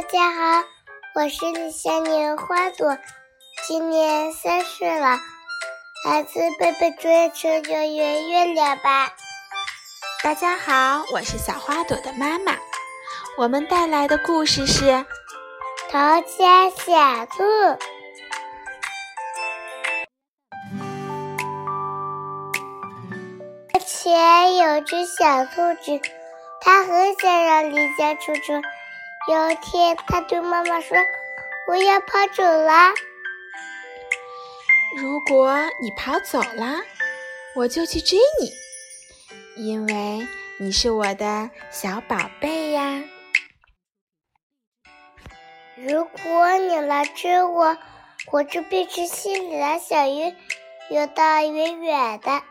大家好，我是李小年花朵，今年三岁了，来自贝贝专业幼儿园月亮吧。大家好，我是小花朵的妈妈，我们带来的故事是《逃家小兔》。前有只小兔子，它很想让离家出走。有一天，他对妈妈说：“我要跑走了。如果你跑走了，我就去追你，因为你是我的小宝贝呀。如果你来追我，我就变成心里的小鱼，游到远远的。”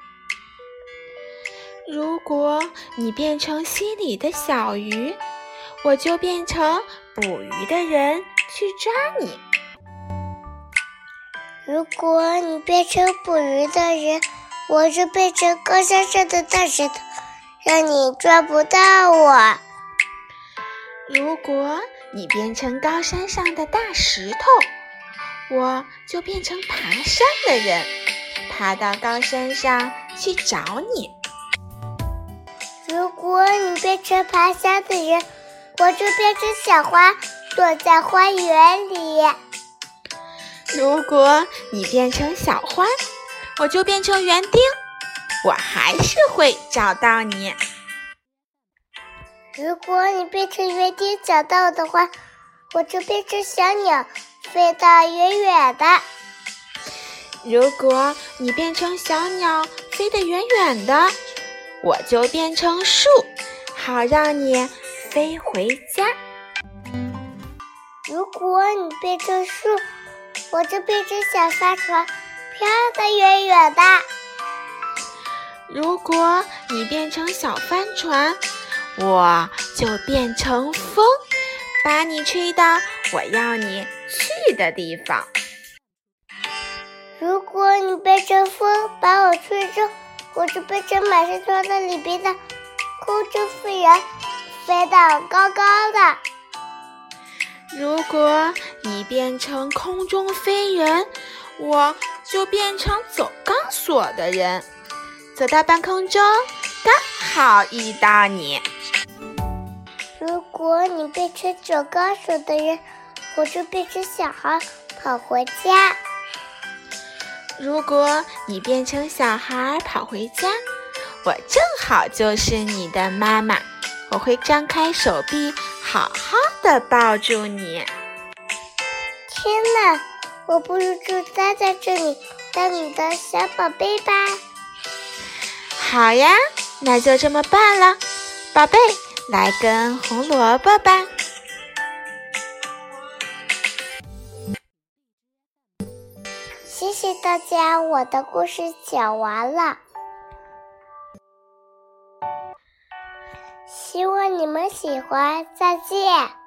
如果你变成溪里的小鱼，我就变成捕鱼的人去抓你。如果你变成捕鱼的人，我就变成高山上的大石头，让你抓不到我。如果你变成高山上的大石头，我就变成爬山的人，爬到高山上去找你。如果你变成爬山的人，我就变成小花，躲在花园里。如果你变成小花，我就变成园丁，我还是会找到你。如果你变成园丁找到我的话，我就变成小鸟，飞得远远的。如果你变成小鸟，飞得远远的。我就变成树，好让你飞回家。如果你变成树，我就变成小帆船，飘得远远的。如果你变成小帆船，我就变成风，把你吹到我要你去的地方。如果你变成风，把我吹走。我就变成满是装在里边的空中飞人，飞得高高的。如果你变成空中飞人，我就变成走钢索的人，走到半空中，刚好遇到你。如果你变成走钢索的人，我就变成小孩跑回家。如果你变成小孩跑回家，我正好就是你的妈妈，我会张开手臂，好好的抱住你。天哪，我不如就待在这里当你的小宝贝吧。好呀，那就这么办了，宝贝，来根红萝卜吧。谢谢大家，我的故事讲完了，希望你们喜欢，再见。